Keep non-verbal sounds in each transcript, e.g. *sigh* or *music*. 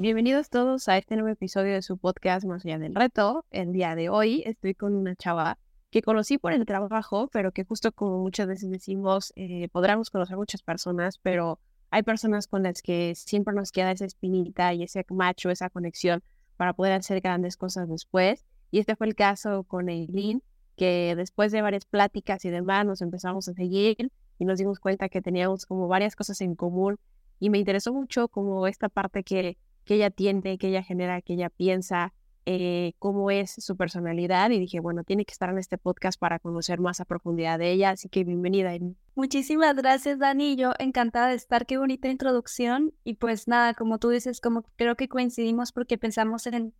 Bienvenidos todos a este nuevo episodio de su podcast Más allá del reto. El día de hoy estoy con una chava que conocí por el trabajo, pero que justo como muchas veces decimos, eh, podremos conocer muchas personas, pero hay personas con las que siempre nos queda esa espinita y ese macho, esa conexión para poder hacer grandes cosas después. Y este fue el caso con Eileen, que después de varias pláticas y demás nos empezamos a seguir y nos dimos cuenta que teníamos como varias cosas en común y me interesó mucho como esta parte que que ella tiene, que ella genera, que ella piensa, eh, cómo es su personalidad y dije, bueno, tiene que estar en este podcast para conocer más a profundidad de ella, así que bienvenida. Muchísimas gracias, Dani. Yo encantada de estar, qué bonita introducción. Y pues nada, como tú dices, como creo que coincidimos porque pensamos en,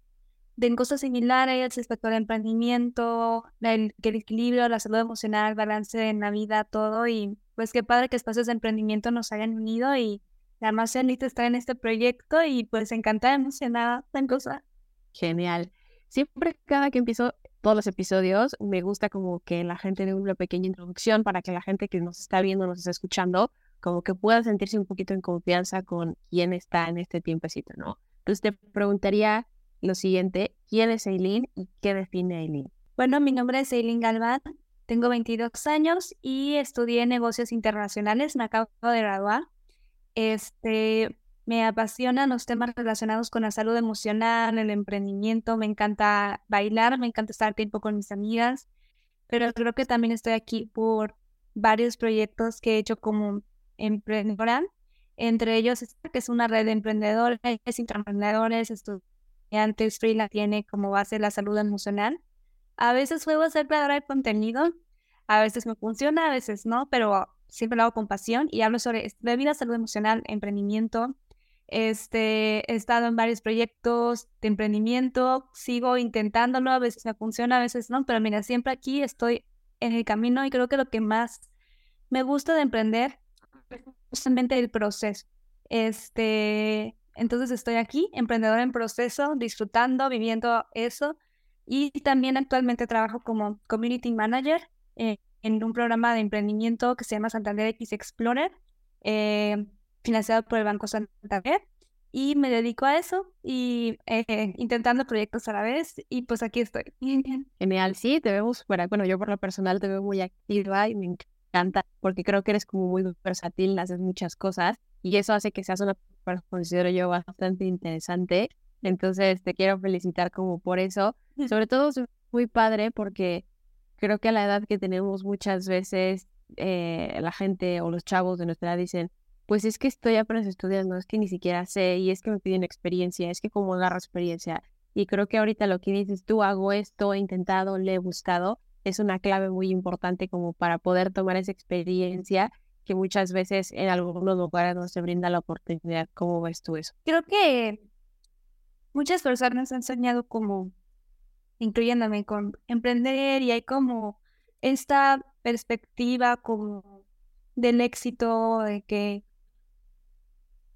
en cosas similares respecto al emprendimiento, el, el equilibrio, la salud emocional, balance en la vida, todo. Y pues qué padre que espacios de emprendimiento nos hayan unido y la más feliz está en este proyecto y pues encantada, emocionada, tan cosa. Genial. Siempre cada que empiezo todos los episodios, me gusta como que la gente dé una pequeña introducción para que la gente que nos está viendo, nos está escuchando, como que pueda sentirse un poquito en confianza con quién está en este tiempecito, ¿no? Entonces te preguntaría lo siguiente, ¿quién es Eileen y qué define Eileen? Bueno, mi nombre es Eileen Galván, tengo 22 años y estudié negocios internacionales, me acabo de graduar. Este, me apasionan los temas relacionados con la salud emocional, el emprendimiento, me encanta bailar, me encanta estar tiempo con mis amigas, pero creo que también estoy aquí por varios proyectos que he hecho como emprendedora, entre ellos que es una red de emprendedores, intraemprendedores, estudiantes, freelance, tiene como base la salud emocional. A veces puedo ser creadora de contenido, a veces me funciona, a veces no, pero siempre lo hago con pasión y hablo sobre de vida, salud emocional, emprendimiento. Este, he estado en varios proyectos de emprendimiento, sigo intentándolo, a veces me funciona, a veces no, pero mira, siempre aquí estoy en el camino y creo que lo que más me gusta de emprender es justamente el proceso. Este, entonces estoy aquí, emprendedora en proceso, disfrutando, viviendo eso y también actualmente trabajo como community manager eh, en un programa de emprendimiento que se llama Santander X Explorer, eh, financiado por el Banco Santander. Y me dedico a eso y eh, intentando proyectos a la vez y pues aquí estoy. *laughs* Genial, sí, te vemos, bueno, yo por lo personal te veo muy activa y me encanta porque creo que eres como muy versátil, haces muchas cosas y eso hace que seas una persona, considero yo, bastante interesante. Entonces te quiero felicitar como por eso. *laughs* Sobre todo es muy padre porque creo que a la edad que tenemos muchas veces eh, la gente o los chavos de nuestra edad dicen, pues es que estoy apenas estudiando, es que ni siquiera sé y es que me piden experiencia, es que como agarro experiencia. Y creo que ahorita lo que dices tú, hago esto, he intentado, le he gustado, es una clave muy importante como para poder tomar esa experiencia que muchas veces en algunos lugares no se brinda la oportunidad. ¿Cómo ves tú eso? Creo que muchas personas han soñado como incluyéndome con emprender y hay como esta perspectiva como del éxito de que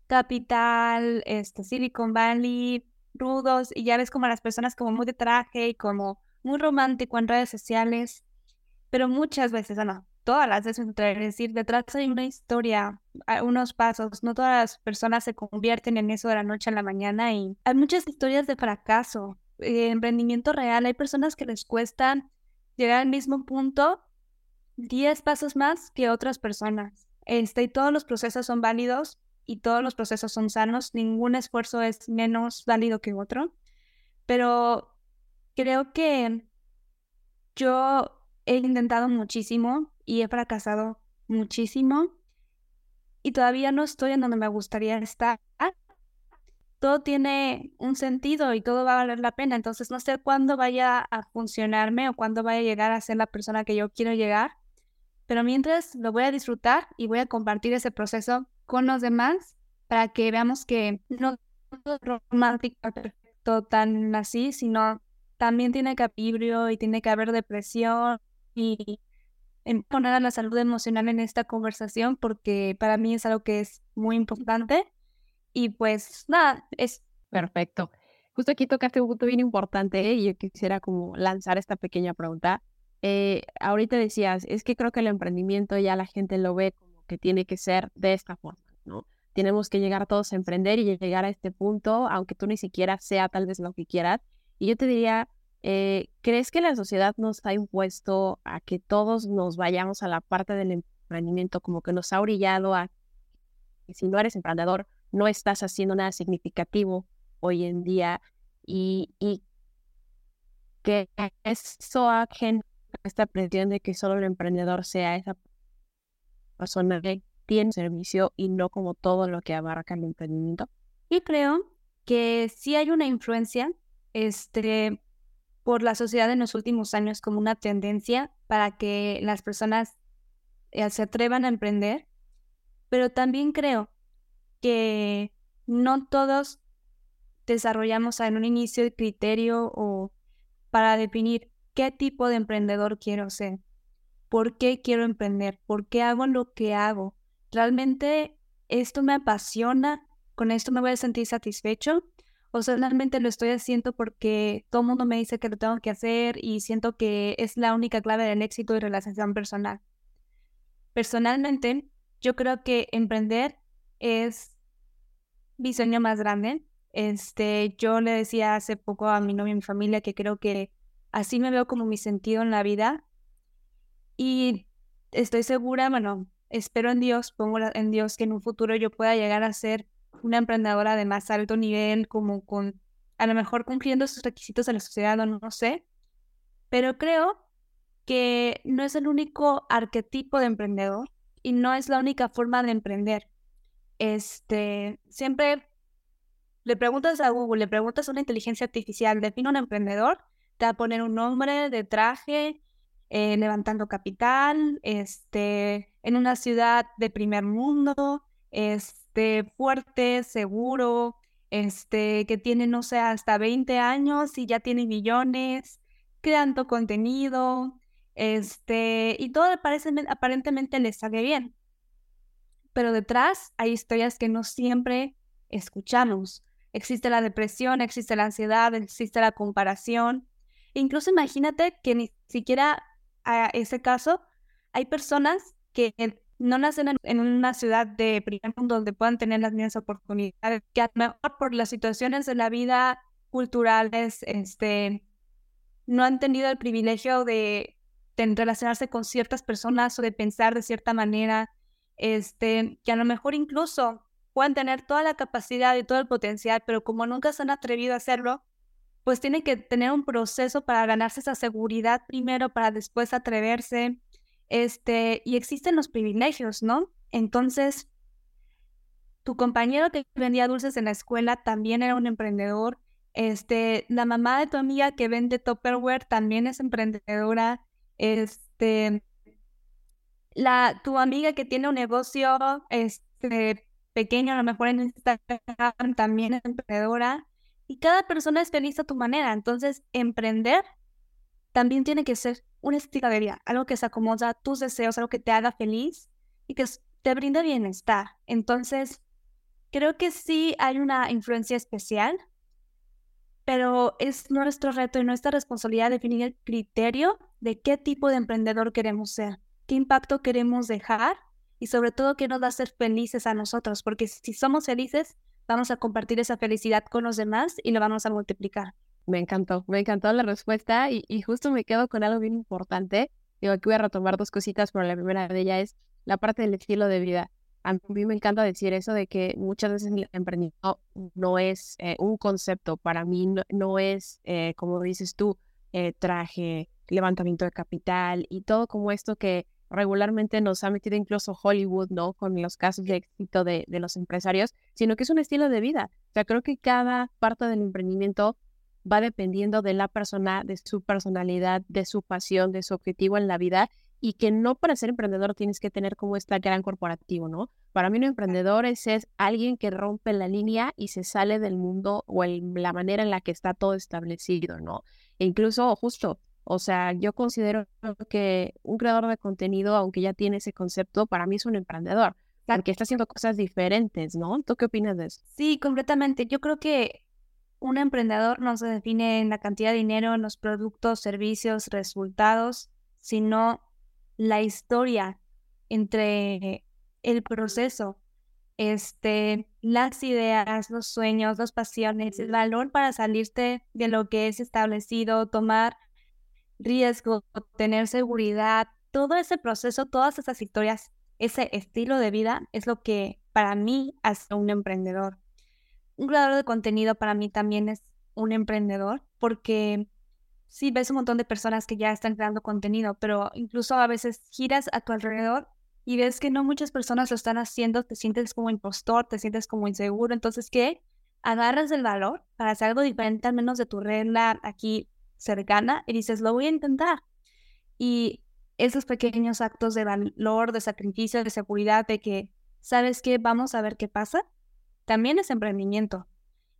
capital, este Silicon Valley, rudos y ya ves como las personas como muy de traje y como muy romántico en redes sociales, pero muchas veces, no, todas las veces, es decir, detrás hay una historia, unos pasos, no todas las personas se convierten en eso de la noche a la mañana y hay muchas historias de fracaso eh, emprendimiento real, hay personas que les cuesta llegar al mismo punto 10 pasos más que otras personas. Este, y todos los procesos son válidos y todos los procesos son sanos, ningún esfuerzo es menos válido que otro, pero creo que yo he intentado muchísimo y he fracasado muchísimo y todavía no estoy en donde me gustaría estar, todo tiene un sentido y todo va a valer la pena. Entonces no sé cuándo vaya a funcionarme o cuándo vaya a llegar a ser la persona que yo quiero llegar. Pero mientras lo voy a disfrutar y voy a compartir ese proceso con los demás para que veamos que no es romántico todo tan así, sino también tiene que equilibrio y tiene que haber depresión y poner a la salud emocional en esta conversación porque para mí es algo que es muy importante y pues nada, es perfecto. Justo aquí tocaste un punto bien importante y yo quisiera como lanzar esta pequeña pregunta. Eh, ahorita decías, es que creo que el emprendimiento ya la gente lo ve como que tiene que ser de esta forma, ¿no? Tenemos que llegar todos a emprender y llegar a este punto, aunque tú ni siquiera sea tal vez lo que quieras. Y yo te diría, eh, ¿crees que la sociedad nos ha impuesto a que todos nos vayamos a la parte del emprendimiento, como que nos ha orillado a que si no eres emprendedor, no estás haciendo nada significativo hoy en día y, y que eso ha esta presión de que solo el emprendedor sea esa persona que tiene servicio y no como todo lo que abarca el emprendimiento? Y creo que sí hay una influencia este, por la sociedad en los últimos años como una tendencia para que las personas eh, se atrevan a emprender, pero también creo que no todos desarrollamos en un inicio el criterio o para definir qué tipo de emprendedor quiero ser, por qué quiero emprender, por qué hago lo que hago. ¿Realmente esto me apasiona? ¿Con esto me voy a sentir satisfecho? ¿O solamente lo estoy haciendo porque todo el mundo me dice que lo tengo que hacer y siento que es la única clave del éxito y relación personal? Personalmente, yo creo que emprender es mi sueño más grande. Este, yo le decía hace poco a mi novia y mi familia que creo que así me veo como mi sentido en la vida. Y estoy segura, bueno, espero en Dios, pongo en Dios que en un futuro yo pueda llegar a ser una emprendedora de más alto nivel, como con, a lo mejor cumpliendo esos requisitos de la sociedad, no, no sé. Pero creo que no es el único arquetipo de emprendedor y no es la única forma de emprender. Este, siempre le preguntas a Google, le preguntas a una inteligencia artificial, define un emprendedor, te va a poner un nombre de traje, eh, levantando capital, este, en una ciudad de primer mundo, este, fuerte, seguro, este, que tiene, no sé, hasta 20 años y ya tiene millones, creando contenido, este, y todo parece, aparentemente le sale bien pero detrás hay historias que no siempre escuchamos. Existe la depresión, existe la ansiedad, existe la comparación. Incluso imagínate que ni siquiera a ese caso hay personas que no nacen en, una ciudad de primer mundo donde puedan tener las mismas oportunidades, que a lo mejor por las situaciones de la vida culturales, este, no han tenido el privilegio de, de relacionarse con ciertas personas o de pensar de cierta manera, este, que a lo mejor incluso pueden tener toda la capacidad y todo el potencial, pero como nunca se han atrevido a hacerlo, pues tienen que tener un proceso para ganarse esa seguridad primero para después atreverse. Este, y existen los privilegios, ¿no? Entonces, tu compañero que vendía dulces en la escuela también era un emprendedor. Este, la mamá de tu amiga que vende Tupperware también es emprendedora. Este, la, tu amiga que tiene un negocio este, pequeño, a lo mejor en Instagram, también es emprendedora. Y cada persona es feliz a tu manera. Entonces, emprender también tiene que ser un estilo de vida, algo que se acomoda a tus deseos, algo que te haga feliz y que te brinde bienestar. Entonces, creo que sí hay una influencia especial, pero es nuestro reto y nuestra responsabilidad definir el criterio de qué tipo de emprendedor queremos ser qué impacto queremos dejar y sobre todo qué nos va a hacer felices a nosotros, porque si somos felices, vamos a compartir esa felicidad con los demás y lo vamos a multiplicar. Me encantó, me encantó la respuesta y, y justo me quedo con algo bien importante. Digo, aquí voy a retomar dos cositas, pero la primera de ellas es la parte del estilo de vida. A mí me encanta decir eso de que muchas veces el emprendimiento no es eh, un concepto, para mí no, es, eh, como dices tú, eh, traje, levantamiento de capital y todo como esto que regularmente nos ha metido incluso Hollywood, ¿no? Con los casos de éxito de, de, los empresarios, sino que es un estilo de vida. O sea, creo que cada parte del emprendimiento va dependiendo de la persona, de su personalidad, de su pasión, de su objetivo en la vida. y que no para ser emprendedor tienes que tener como este gran corporativo, ¿no? Para mí un emprendedor es, alguien que rompe la línea y se sale del mundo o la manera en la que está todo establecido, ¿no? E incluso justo, o sea, yo considero que un creador de contenido, aunque ya tiene ese concepto, para mí es un emprendedor, porque está haciendo cosas diferentes, ¿no? ¿Tú qué opinas de eso? Sí, completamente. Yo creo que un emprendedor no se define en la cantidad de dinero, en los productos, servicios, resultados, sino la historia entre el proceso, este, las ideas, los sueños, las pasiones, el valor para salirte de lo que es establecido, tomar riesgo, tener seguridad, todo ese proceso, todas esas historias, ese estilo de vida es lo que para mí hace un emprendedor. Un creador de contenido para mí también es un emprendedor porque sí ves un montón de personas que ya están creando contenido, pero incluso a veces giras a tu alrededor y ves que no muchas personas lo están haciendo, te sientes como impostor, te sientes como inseguro, entonces ¿qué? Agarras el valor para hacer algo diferente al menos de tu regla aquí cercana y dices, lo voy a intentar. Y esos pequeños actos de valor, de sacrificio, de seguridad, de que, ¿sabes qué? Vamos a ver qué pasa, también es emprendimiento.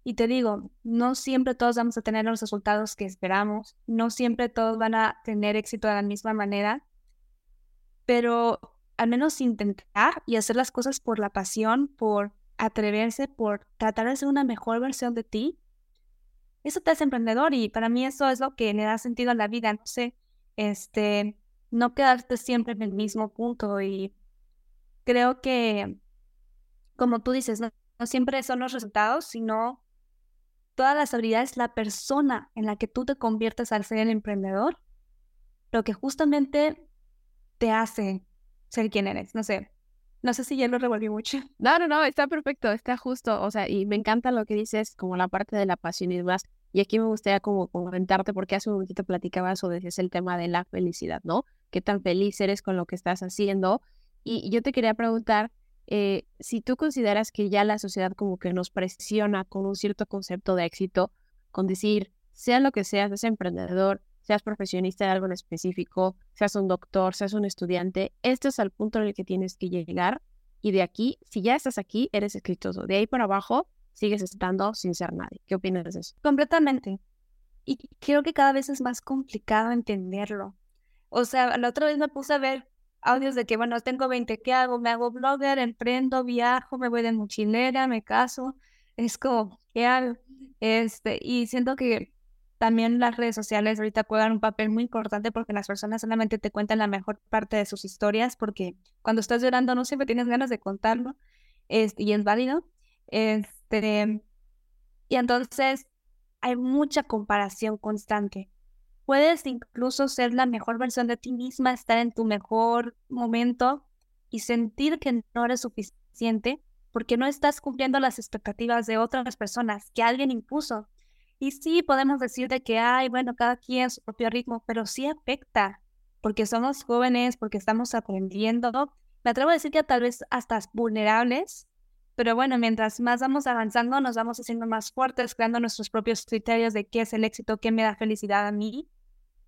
Y te digo, no siempre todos vamos a tener los resultados que esperamos, no siempre todos van a tener éxito de la misma manera, pero al menos intentar y hacer las cosas por la pasión, por atreverse, por tratar de ser una mejor versión de ti, eso te hace emprendedor y para mí eso es lo que le da sentido a la vida, no sé, este, no quedarte siempre en el mismo punto y creo que, como tú dices, no siempre son los resultados, sino todas las habilidades, la persona en la que tú te conviertes al ser el emprendedor, lo que justamente te hace ser quien eres. No sé, no sé si ya lo revolví mucho. *laughs* No, no, no, está perfecto, está justo. O sea, y me encanta lo que dices, como la parte de la pasión y demás. Y aquí me gustaría como comentarte, porque hace un momentito platicabas o decías el tema de la felicidad, ¿no? ¿Qué tan feliz eres con lo que estás haciendo? Y yo te quería preguntar, eh, si tú consideras que ya la sociedad como que nos presiona con un cierto concepto de éxito, con decir, sea lo que seas, seas emprendedor, seas profesionista de algo en específico, seas un doctor, seas un estudiante, este es el punto en el que tienes que llegar y de aquí, si ya estás aquí, eres exitoso. De ahí para abajo, sigues estando sin ser nadie. ¿Qué opinas de eso? Completamente. Y creo que cada vez es más complicado entenderlo. O sea, la otra vez me puse a ver audios de que, bueno, tengo 20, ¿qué hago? Me hago blogger, emprendo, viajo, me voy de mochilera, me caso. Es como, ¿qué hago? Este, y siento que también las redes sociales ahorita juegan un papel muy importante porque las personas solamente te cuentan la mejor parte de sus historias porque cuando estás llorando no siempre tienes ganas de contarlo este, y es válido. Este, y entonces hay mucha comparación constante. Puedes incluso ser la mejor versión de ti misma, estar en tu mejor momento y sentir que no eres suficiente porque no estás cumpliendo las expectativas de otras personas que alguien impuso. Y sí, podemos decir de que, hay, bueno, cada quien su propio ritmo, pero sí afecta, porque somos jóvenes, porque estamos aprendiendo. Me atrevo a decir que tal vez hasta vulnerables, pero bueno, mientras más vamos avanzando, nos vamos haciendo más fuertes, creando nuestros propios criterios de qué es el éxito, qué me da felicidad a mí.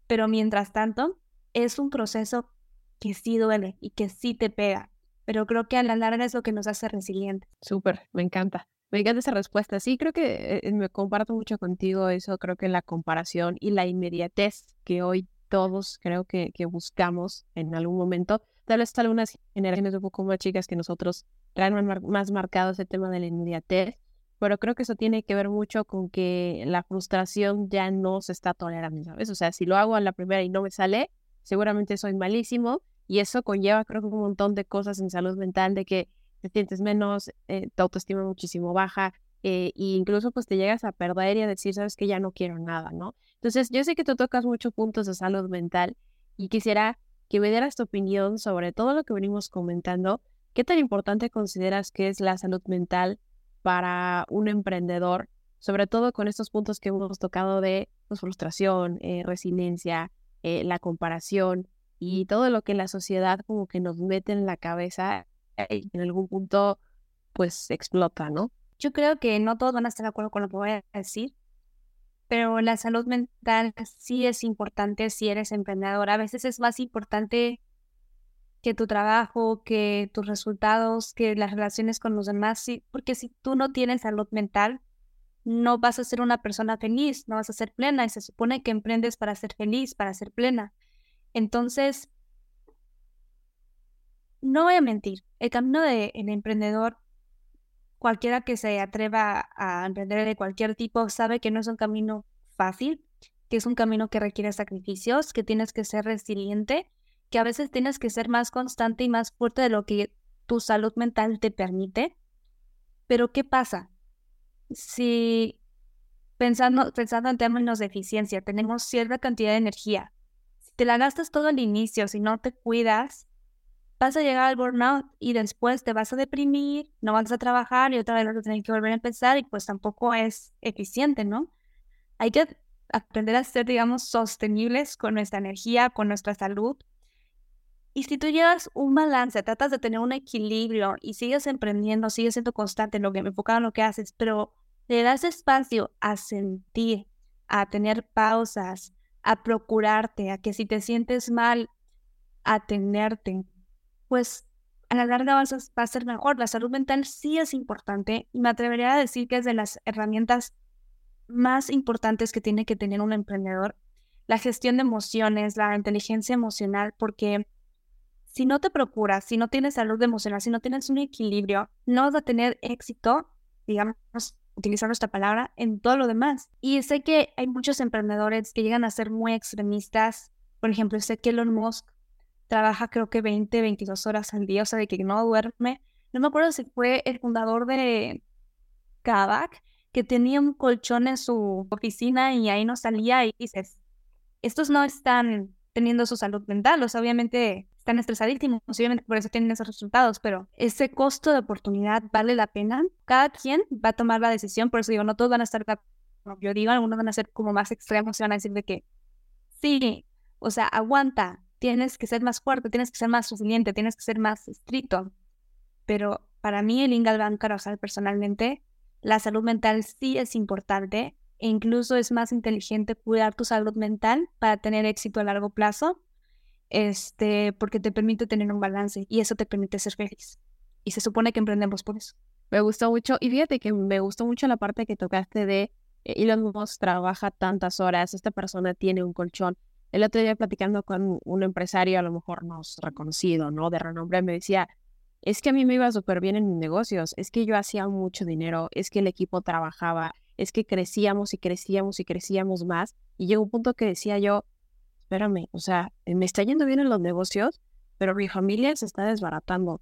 Pero mientras tanto, es un proceso que sí duele y que sí te pega. Pero creo que a la larga es lo que nos hace resilientes. Súper, me encanta. Me encanta esa respuesta. Sí, creo que eh, me comparto mucho contigo eso. Creo que la comparación y la inmediatez que hoy todos creo que, que buscamos en algún momento, tal vez algunas generaciones un poco más chicas que nosotros traen más marcado ese tema de la inmediatez, pero creo que eso tiene que ver mucho con que la frustración ya no se está tolerando, ¿sabes? O sea, si lo hago a la primera y no me sale, seguramente soy malísimo y eso conlleva creo que un montón de cosas en salud mental, de que te sientes menos, eh, tu autoestima muchísimo baja eh, e incluso pues te llegas a perder y a decir, sabes que ya no quiero nada, ¿no? Entonces, yo sé que tú tocas muchos puntos de salud mental y quisiera que me dieras tu opinión sobre todo lo que venimos comentando. ¿Qué tan importante consideras que es la salud mental para un emprendedor, sobre todo con estos puntos que hemos tocado de pues, frustración, eh, resiliencia, eh, la comparación y todo lo que la sociedad como que nos mete en la cabeza y en algún punto pues explota, ¿no? Yo creo que no todos van a estar de acuerdo con lo que voy a decir, pero la salud mental sí es importante si eres emprendedor. A veces es más importante que tu trabajo, que tus resultados, que las relaciones con los demás, sí, porque si tú no tienes salud mental, no vas a ser una persona feliz, no vas a ser plena y se supone que emprendes para ser feliz, para ser plena. Entonces, no voy a mentir, el camino del emprendedor, cualquiera que se atreva a emprender de cualquier tipo, sabe que no es un camino fácil, que es un camino que requiere sacrificios, que tienes que ser resiliente, que a veces tienes que ser más constante y más fuerte de lo que tu salud mental te permite. Pero ¿qué pasa? Si pensando, pensando en términos de eficiencia, tenemos cierta cantidad de energía. Si te la gastas todo al inicio, si no te cuidas, vas a llegar al burnout y después te vas a deprimir, no vas a trabajar y otra vez vas a tener que volver a empezar y pues tampoco es eficiente, ¿no? Hay que aprender a ser, digamos, sostenibles con nuestra energía, con nuestra salud. Y si tú llevas un balance, tratas de tener un equilibrio y sigues emprendiendo, sigues siendo constante en lo que enfocado en lo que haces, pero le das espacio a sentir, a tener pausas, a procurarte, a que si te sientes mal, atenderte, pues a la larga vas va a ser mejor. La salud mental sí es importante y me atrevería a decir que es de las herramientas más importantes que tiene que tener un emprendedor. La gestión de emociones, la inteligencia emocional, porque si no te procuras, si no tienes salud emocional, si no tienes un equilibrio, no vas a tener éxito, digamos, utilizando esta palabra, en todo lo demás. Y sé que hay muchos emprendedores que llegan a ser muy extremistas. Por ejemplo, sé que Elon Musk trabaja creo que 20, 22 horas al día, o sea, de que no duerme. No me acuerdo si fue el fundador de Kavak, que tenía un colchón en su oficina y ahí no salía y dices, estos no están teniendo su salud mental, o sea, obviamente están estresadísimos, obviamente por eso tienen esos resultados, pero ese costo de oportunidad vale la pena. Cada quien va a tomar la decisión, por eso digo, no todos van a estar, como yo digo, algunos van a ser como más extremos y van a decir de que sí, o sea, aguanta, tienes que ser más fuerte, tienes que ser más resiliente, tienes que ser más estricto. Pero para mí, el Ingalban Carvajal personalmente, la salud mental sí es importante e incluso es más inteligente cuidar tu salud mental para tener éxito a largo plazo, este, porque te permite tener un balance y eso te permite ser feliz. Y se supone que emprendemos por eso. Me gustó mucho, y fíjate que me gustó mucho la parte que tocaste de eh, Elon Musk trabaja tantas horas, esta persona tiene un colchón. El otro día platicando con un empresario, a lo mejor no reconocido, ¿no? De renombre, me decía, es que a mí me iba súper bien en mis negocios, es que yo hacía mucho dinero, es que el equipo trabajaba, es que crecíamos y crecíamos y crecíamos más. Y llegó un punto que decía yo, espérame, o sea, me está yendo bien en los negocios, pero mi familia se está desbaratando.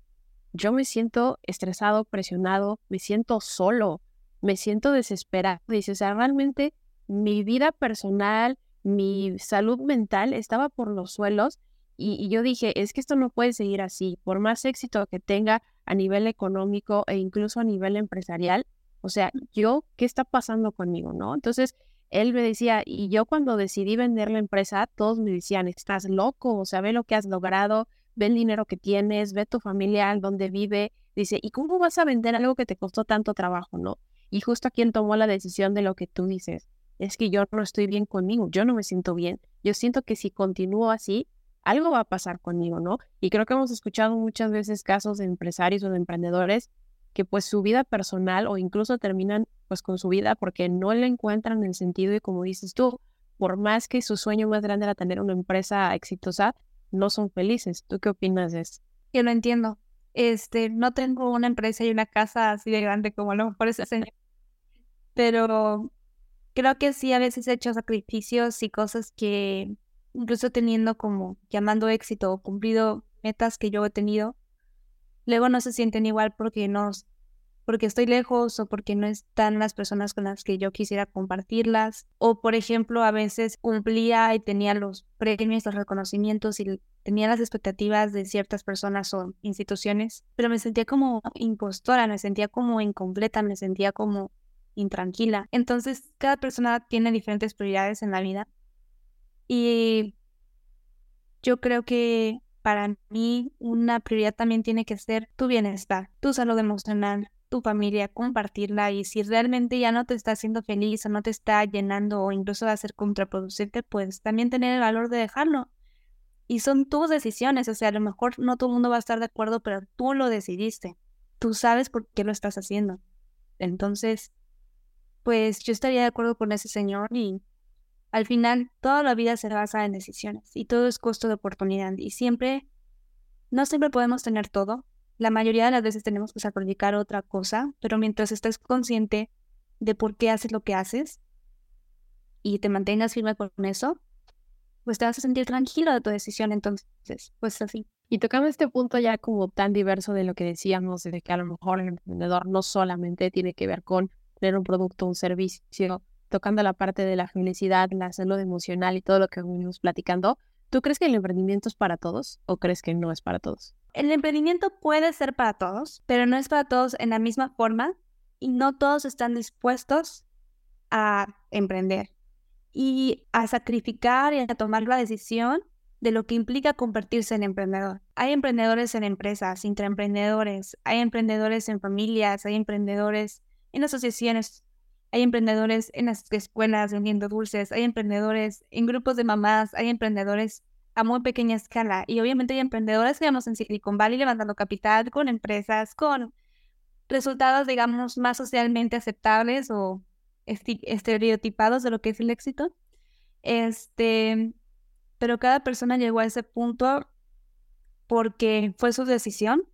Yo me siento estresado, presionado, me siento solo, me siento desesperado. Dice, o sea, realmente mi vida personal, mi salud mental estaba por los suelos y, yo dije, es que esto no puede seguir así, por más éxito que tenga a nivel económico e incluso a nivel empresarial, o sea, yo, ¿qué está pasando conmigo, no? Entonces, él me decía, y yo cuando decidí vender la empresa, todos me decían, estás loco, o sea, ve lo que has logrado, ve el dinero que tienes, ve tu familia, dónde vive, dice, ¿y cómo vas a vender algo que te costó tanto trabajo, no? Y justo a quien tomó la decisión de lo que tú dices, es que yo no estoy bien conmigo, yo no me siento bien. Yo siento que si continúo así, algo va a pasar conmigo, ¿no? Y creo que hemos escuchado muchas veces casos de empresarios o de emprendedores que pues su vida personal o incluso terminan pues con su vida porque no le encuentran el sentido y como dices tú, por más que su sueño más grande era tener una empresa exitosa, no son felices. ¿Tú qué opinas de eso? Yo no entiendo. Este, no tengo una empresa y una casa así de grande como a lo mejor. Pero creo que sí, a veces he hecho sacrificios y cosas que incluso teniendo como llamando éxito o cumplido metas que yo he tenido, luego no se sienten igual porque no, porque estoy lejos o porque no están las personas con las que yo quisiera compartirlas. O por ejemplo, a veces cumplía y tenía los premios, los reconocimientos y tenía las expectativas de ciertas personas o instituciones, pero me sentía como impostora, me sentía como incompleta, me sentía como intranquila. Entonces, cada persona tiene diferentes prioridades en la vida. Y yo creo que para mí una prioridad también tiene que ser tu bienestar, tu salud emocional, tu familia, compartirla y si realmente ya no te está haciendo feliz o no te está llenando o incluso va a ser contraproducente, pues también tener el valor de dejarlo. Y son tus decisiones, o sea, a lo mejor no todo el mundo va a estar de acuerdo, pero tú lo decidiste. Tú sabes por qué lo estás haciendo. Entonces, pues yo estaría de acuerdo con ese señor y al final toda la vida se basa en decisiones y todo es costo de oportunidad y siempre, no siempre podemos tener todo. La mayoría de las veces tenemos que sacrificar otra cosa, pero mientras estés consciente de por qué haces lo que haces y te mantengas firme con eso, pues te vas a sentir tranquilo de tu decisión. Entonces, pues así. Y tocando este punto ya como tan diverso de lo que decíamos, de que a lo mejor el emprendedor no solamente tiene que ver con tener un producto, un servicio, tocando la parte de la felicidad, la salud emocional y todo lo que venimos platicando, ¿tú crees que el emprendimiento es para todos o crees que no es para todos? El emprendimiento puede ser para todos, pero no es para todos en la misma forma y no todos están dispuestos a emprender y a sacrificar y a tomar la decisión de lo que implica convertirse en emprendedor. Hay emprendedores en empresas, intraemprendedores, hay emprendedores en familias, hay emprendedores en asociaciones, hay emprendedores en las escuelas vendiendo dulces, hay emprendedores en grupos de mamás, hay emprendedores a muy pequeña escala y obviamente hay emprendedores, digamos, en Silicon Valley levantando capital con empresas, con resultados, digamos, más socialmente aceptables o estereotipados de lo que es el éxito. Este, pero cada persona llegó a ese punto porque fue su decisión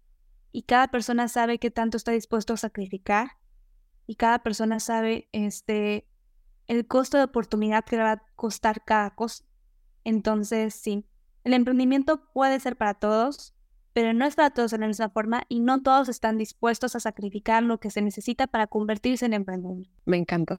y cada persona sabe qué tanto está dispuesto a sacrificar y cada persona sabe este el costo de oportunidad que va a costar cada cosa. Entonces, sí, el emprendimiento puede ser para todos, pero no es para todos en la misma forma y no todos están dispuestos a sacrificar lo que se necesita para convertirse en emprendedor. Me encantó.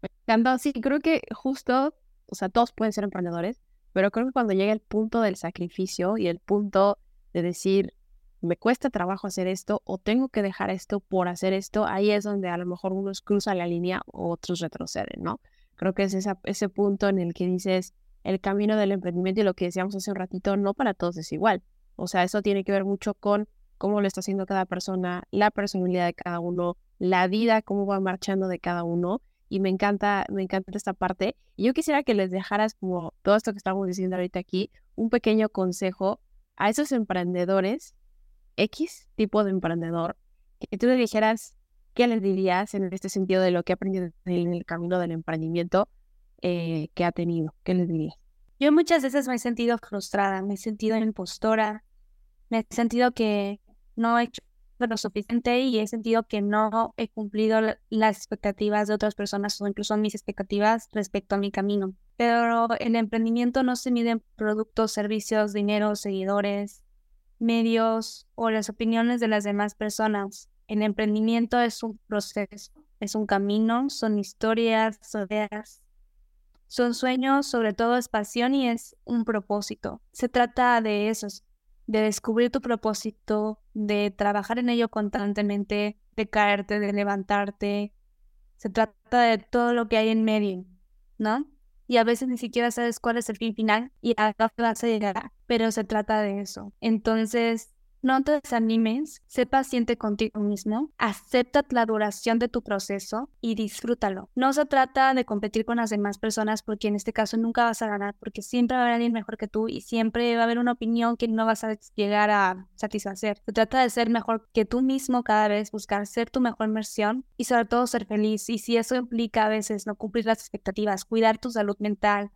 Me encantó. Sí, creo que justo, o sea, todos pueden ser emprendedores, pero creo que cuando llega el punto del sacrificio y el punto de decir, me cuesta trabajo hacer esto o tengo que dejar esto por hacer esto, ahí es donde a lo mejor unos cruzan la línea o otros retroceden, ¿no? Creo que es ese punto en el que dices, el camino del emprendimiento y lo que decíamos hace un ratito, no para todos es igual. O sea, eso tiene que ver mucho con cómo lo está haciendo cada persona, la personalidad de cada uno, la vida, cómo va marchando de cada uno. Y me encanta, me encanta esta parte. Y yo quisiera que les dejaras como todo esto que estamos diciendo ahorita aquí, un pequeño consejo a esos emprendedores, X tipo de emprendedor, que tú le dijeras qué les dirías en este sentido de lo que ha aprendido en el camino del emprendimiento eh, que ha tenido. ¿Qué les dirías? Yo muchas veces me he sentido frustrada, me he sentido impostora, me he sentido que no he hecho lo suficiente y he sentido que no he cumplido las expectativas de otras personas o incluso mis expectativas respecto a mi camino. Pero el emprendimiento no se mide en productos, servicios, dinero, seguidores, medios o las opiniones de las demás personas. El emprendimiento es un proceso, es un camino, son historias, ideas, son sueños, sobre todo es pasión y es un propósito. Se trata de eso, de descubrir tu propósito, de trabajar en ello constantemente, de caerte, de levantarte. Se trata de todo lo que hay en medio, ¿no? Y a veces ni siquiera sabes cuál es el fin final y a dónde vas a pero se trata de eso. Entonces, no te desanimes, sé paciente contigo mismo, acepta la duración de tu proceso y disfrútalo. No se trata de competir con las demás personas porque en este caso nunca vas a ganar porque siempre va a haber alguien mejor que tú y siempre va a haber una opinión que no vas a llegar a satisfacer. Se trata de ser mejor que tú mismo cada vez, buscar ser tu mejor versión y sobre todo ser feliz. Y si eso implica a veces no cumplir las expectativas, cuidar tu salud mental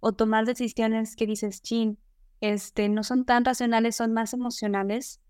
o tomar decisiones que dices, chin, este, no son tan racionales, son más emocionales,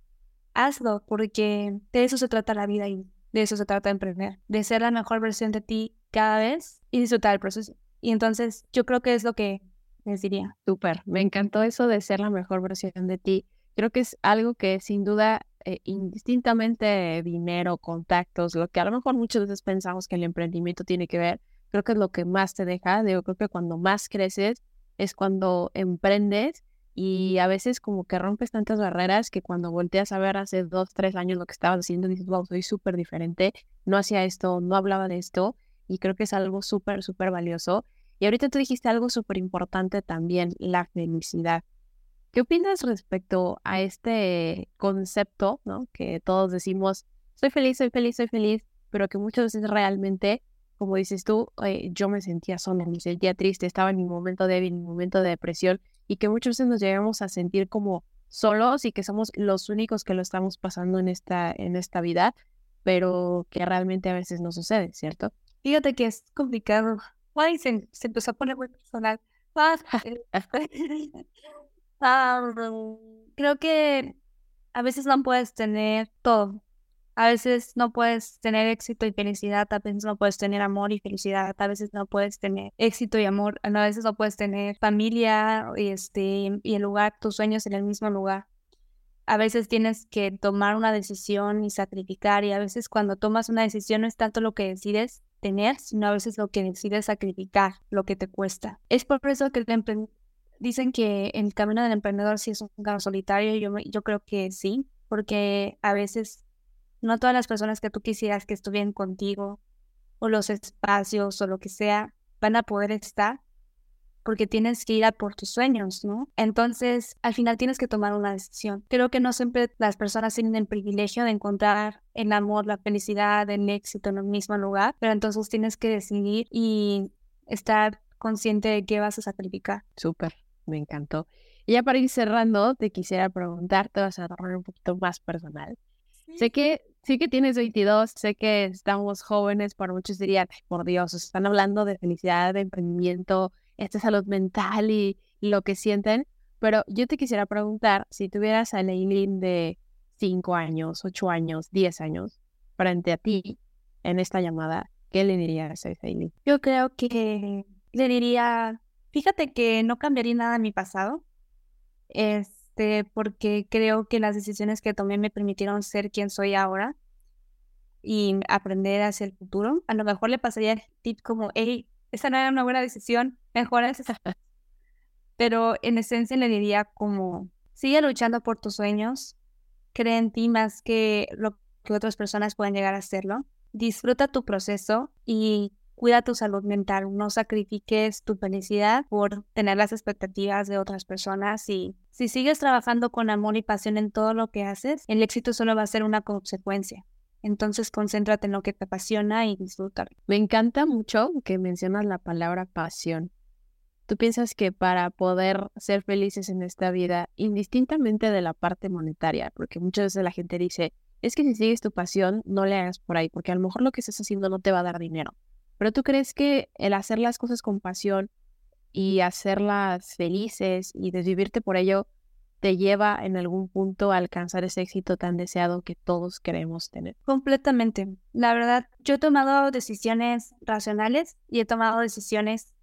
hazlo, porque de eso se trata la vida y de eso se trata de emprender, de ser la mejor versión de ti cada vez y disfrutar el proceso. Y entonces yo creo que es lo que les diría. Súper, me encantó eso de ser la mejor versión de ti. Creo que es algo que sin duda, eh, indistintamente dinero, contactos, lo que a lo mejor muchas veces pensamos que el emprendimiento tiene que ver, creo que es lo que más te deja. Digo, creo que cuando más creces es cuando emprendes y a veces como que rompes tantas barreras que cuando volteas a ver hace dos, tres años lo que estabas haciendo, dices, wow, soy súper diferente, no hacía esto, no hablaba de esto, y creo que es algo súper, súper valioso. Y ahorita tú dijiste algo súper importante también, la felicidad. ¿Qué opinas respecto a este concepto, ¿no? Que todos decimos, soy feliz, soy feliz, soy feliz, pero que muchas veces realmente como dices tú, eh, yo me sentía sola, me sentía triste, estaba en mi momento débil, en mi momento de depresión y que muchas veces nos llegamos a sentir como solos y que somos los únicos que lo estamos pasando en esta, en esta vida, pero que realmente a veces no sucede, ¿cierto? Fíjate que es complicado. Ay, se, se empezó a poner muy personal. Ah, *laughs* ah, creo que a veces no puedes tener todo. A veces no puedes tener éxito y felicidad, a veces no puedes tener amor y felicidad, a veces no puedes tener éxito y amor, a veces no puedes tener familia este, y el lugar, tus sueños en el mismo lugar. A veces tienes que tomar una decisión y sacrificar y a veces cuando tomas una decisión no es tanto lo que decides tener, sino a veces lo que decides sacrificar, lo que te cuesta. Es por eso que dicen que el camino del emprendedor sí es un camino solitario, yo, yo creo que sí, porque a veces no todas las personas que tú quisieras que estuvieran contigo o los espacios o lo que sea van a poder estar porque tienes que ir a por tus sueños, ¿no? Entonces, al final tienes que tomar una decisión. Creo que no siempre las personas tienen el privilegio de encontrar el amor, la felicidad, el éxito en el mismo lugar, pero entonces tienes que decidir y estar consciente de qué vas a sacrificar. Súper, me encantó. Y ya para ir cerrando, te quisiera preguntar, te vas a agarrar un poquito más personal. Sé que sí que tienes 22, sé que estamos jóvenes, por muchos dirían, por Dios, están hablando de felicidad, de emprendimiento, esta salud mental y, lo que sienten, pero yo te quisiera preguntar, si tuvieras a Leilin de 5 años, 8 años, 10 años, frente a ti en esta llamada, ¿qué le dirías a Leilin? Yo creo que le diría, fíjate que no cambiaría nada en mi pasado. Es este, porque creo que las decisiones que tomé me permitieron ser quien soy ahora y aprender hacia el futuro. A lo mejor le pasaría el tip como, hey, esa no era una buena decisión, mejor esa. *laughs* Pero en esencia le diría como, sigue luchando por tus sueños, cree en ti más que lo que otras personas pueden llegar a hacerlo. Disfruta tu proceso y cuida tu salud mental, no sacrifiques tu felicidad por tener las expectativas de otras personas y si sigues trabajando con amor y pasión en todo lo que haces, el éxito solo va a ser una consecuencia. Entonces concéntrate en lo que te apasiona y disfrutar. Me encanta mucho que mencionas la palabra pasión. ¿Tú piensas que para poder ser felices en esta vida, indistintamente de la parte monetaria, porque muchas veces la gente dice, es que si sigues tu pasión, no le hagas por ahí, porque a lo mejor lo que estás haciendo no te va a dar dinero. Pero tú crees que el hacer las cosas con pasión y hacerlas felices y desvivirte por ello te lleva en algún punto a alcanzar ese éxito tan deseado que todos queremos tener. Completamente. La verdad, yo he tomado decisiones racionales y he tomado decisiones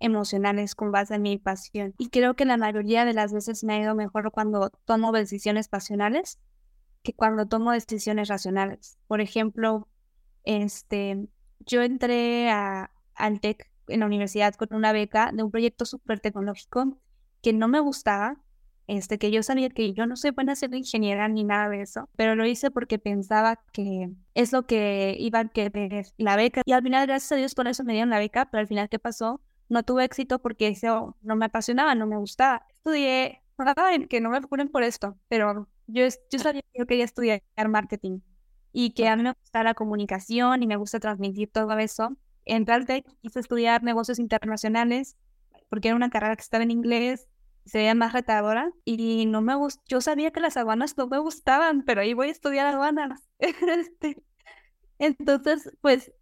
emocionales con base en mi pasión. Y creo que la mayoría de las veces me ha ido mejor cuando tomo decisiones pasionales que cuando tomo decisiones racionales. Por ejemplo, este, yo entré a, al TEC en la universidad con una beca de un proyecto súper tecnológico que no me gustaba, este, que yo sabía que yo no soy buena siendo ingeniera ni nada de eso, pero lo hice porque pensaba que es lo que iba a querer la beca. Y al final, gracias a Dios, por eso me dieron la beca, pero al final, ¿qué pasó? No tuve éxito porque eso no me apasionaba, no me gustaba. Estudié, *laughs* que no me ponen por esto, pero yo, yo sabía que yo quería estudiar marketing y que a mí me gusta la comunicación y me gusta transmitir todo eso. En Caltech quise estudiar negocios internacionales porque era una carrera que estaba en inglés, se veía más retadora y no me gustó. Yo sabía que las aduanas no me gustaban, pero ahí voy a estudiar aduanas. *laughs* Este, entonces, pues,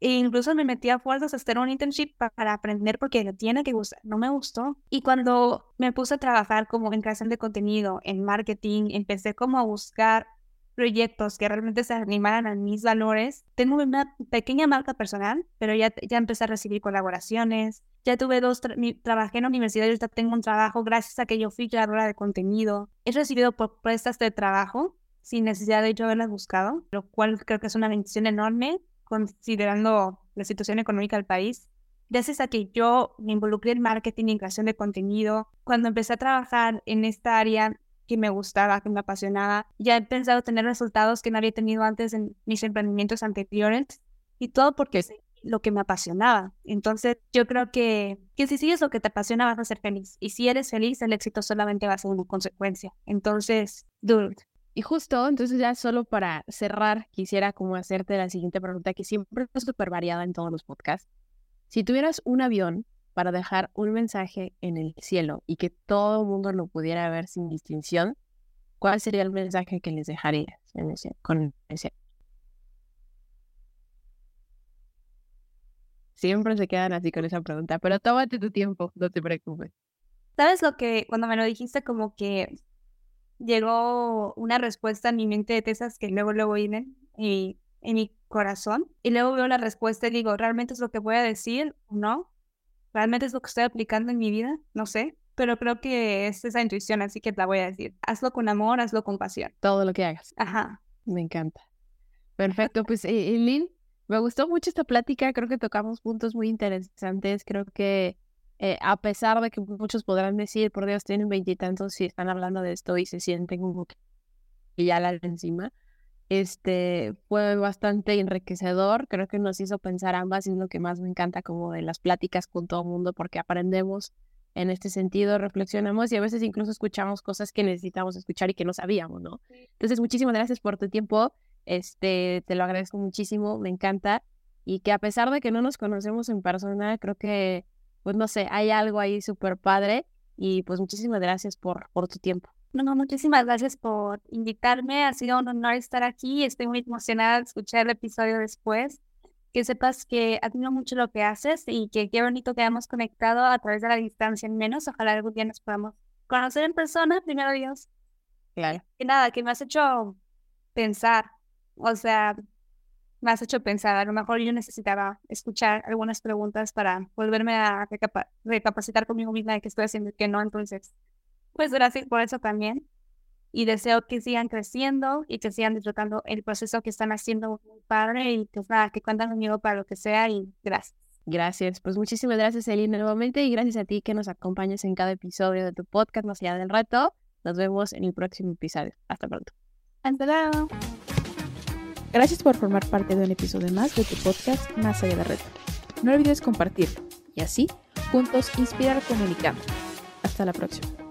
incluso me metí a fuerzas a hacer un internship para aprender porque tiene que gustar. No me gustó. Y cuando me puse a trabajar como en creación de contenido, en marketing, empecé como a buscar proyectos que realmente se animaran a mis valores. Tengo una pequeña marca personal, pero ya, ya empecé a recibir colaboraciones. Ya tuve dos, trabajé en la universidad y ahorita tengo un trabajo gracias a que yo fui creadora de contenido. He recibido propuestas de trabajo sin necesidad de yo haberlas buscado, lo cual creo que es una bendición enorme considerando la situación económica del país. Gracias a que yo me involucré en marketing y creación de contenido, cuando empecé a trabajar en esta área que me gustaba, que me apasionaba. Ya he pensado tener resultados que no había tenido antes en mis emprendimientos anteriores y todo porque es lo que me apasionaba. Entonces, yo creo que, que si sigues lo que te apasiona vas a ser feliz. Y si eres feliz, el éxito solamente va a ser una consecuencia. Entonces, dude, Y justo, entonces ya solo para cerrar, quisiera como hacerte la siguiente pregunta que siempre es súper variada en todos los podcasts. Si tuvieras un avión para dejar un mensaje en el cielo y que todo el mundo lo pudiera ver sin distinción, ¿cuál sería el mensaje que les dejarías en ese, con ese? Siempre se quedan así con esa pregunta, pero tómate tu tiempo, no te preocupes. ¿Sabes lo que cuando me lo dijiste como que llegó una respuesta en mi mente de esas que luego luego vienen y en mi corazón y luego veo la respuesta y digo, ¿realmente es lo que voy a decir o no? ¿Realmente es lo que estoy aplicando en mi vida? No sé, pero creo que es esa intuición, así que la voy a decir. Hazlo con amor, hazlo con pasión. Todo lo que hagas. Ajá. Me encanta. *laughs* Perfecto, pues eh, Lynn, me gustó mucho esta plática, creo que tocamos puntos muy interesantes, creo que eh, a pesar de que muchos podrán decir, por Dios, tienen veintitantos y están hablando de esto y se sienten como que ya la encima, este fue bastante enriquecedor, creo que nos hizo pensar ambas y es lo que más me encanta como de las pláticas con todo el mundo porque aprendemos en este sentido, reflexionamos y a veces incluso escuchamos cosas que necesitamos escuchar y que no sabíamos, ¿no? Entonces, muchísimas gracias por tu tiempo, este, te lo agradezco muchísimo, me encanta y que a pesar de que no nos conocemos en persona, creo que pues no sé, hay algo ahí súper padre y pues muchísimas gracias por, por tu tiempo. No, no, muchísimas gracias por invitarme. Ha sido un honor estar aquí. Estoy muy emocionada de escuchar el episodio después. Que sepas que admiro mucho lo que haces y que qué bonito que hayamos conectado a través de la distancia en menos. Ojalá algún día nos podamos conocer en persona, primero Dios. Claro. Que nada, que me has hecho pensar. O sea, me has hecho pensar, a lo mejor yo necesitaba escuchar algunas preguntas para volverme a recapacitar conmigo misma de qué estoy haciendo y qué no. Entonces, pues gracias por eso también. Y deseo que sigan creciendo y que sigan disfrutando el proceso que están haciendo muy padre y pues nada, que cuentan conmigo para lo que sea y gracias. Gracias, pues muchísimas gracias Elina nuevamente y gracias a ti que nos acompañes en cada episodio de tu podcast Más allá del reto. Nos vemos en el próximo episodio. Hasta pronto. Hasta luego. Gracias por formar parte de un episodio más de tu podcast Más allá de reto. No olvides compartirlo y así juntos inspirar comunicando. Hasta la próxima.